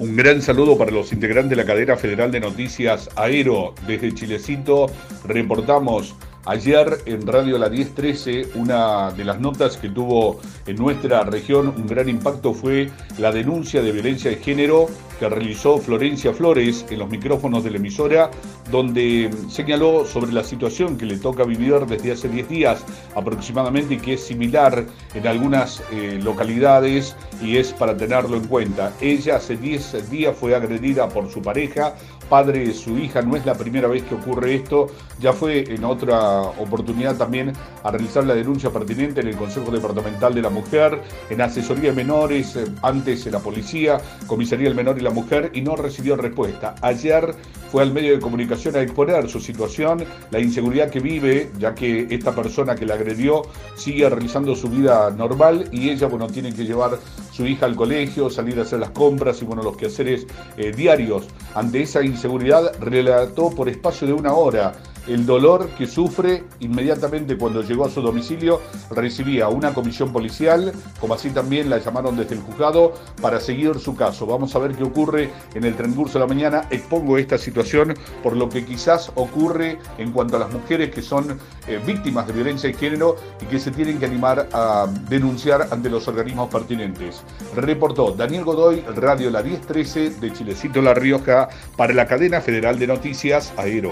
Un gran saludo para los integrantes de la cadena federal de noticias Aero. Desde Chilecito reportamos Ayer en Radio La 1013, una de las notas que tuvo en nuestra región un gran impacto fue la denuncia de violencia de género que realizó Florencia Flores en los micrófonos de la emisora, donde señaló sobre la situación que le toca vivir desde hace 10 días aproximadamente y que es similar en algunas eh, localidades y es para tenerlo en cuenta. Ella hace 10 días fue agredida por su pareja, padre de su hija, no es la primera vez que ocurre esto, ya fue en otra oportunidad también a realizar la denuncia pertinente en el Consejo Departamental de la Mujer, en asesoría de menores, eh, antes en la policía, comisaría del menor y la mujer y no recibió respuesta. Ayer fue al medio de comunicación a exponer su situación, la inseguridad que vive, ya que esta persona que la agredió sigue realizando su vida normal y ella, bueno, tiene que llevar su hija al colegio, salir a hacer las compras y, bueno, los quehaceres eh, diarios. Ante esa inseguridad, relató por espacio de una hora el dolor que sufre inmediatamente cuando llegó a su domicilio, recibía una comisión policial, como así también la llamaron desde el juzgado, para seguir su caso. Vamos a ver qué ocurre en el transcurso de la mañana. Expongo esta situación por lo que quizás ocurre en cuanto a las mujeres que son eh, víctimas de violencia de género y que se tienen que animar a denunciar ante los organismos pertinentes. Reportó Daniel Godoy, Radio La 1013 de Chilecito La Rioja, para la cadena federal de noticias Aero.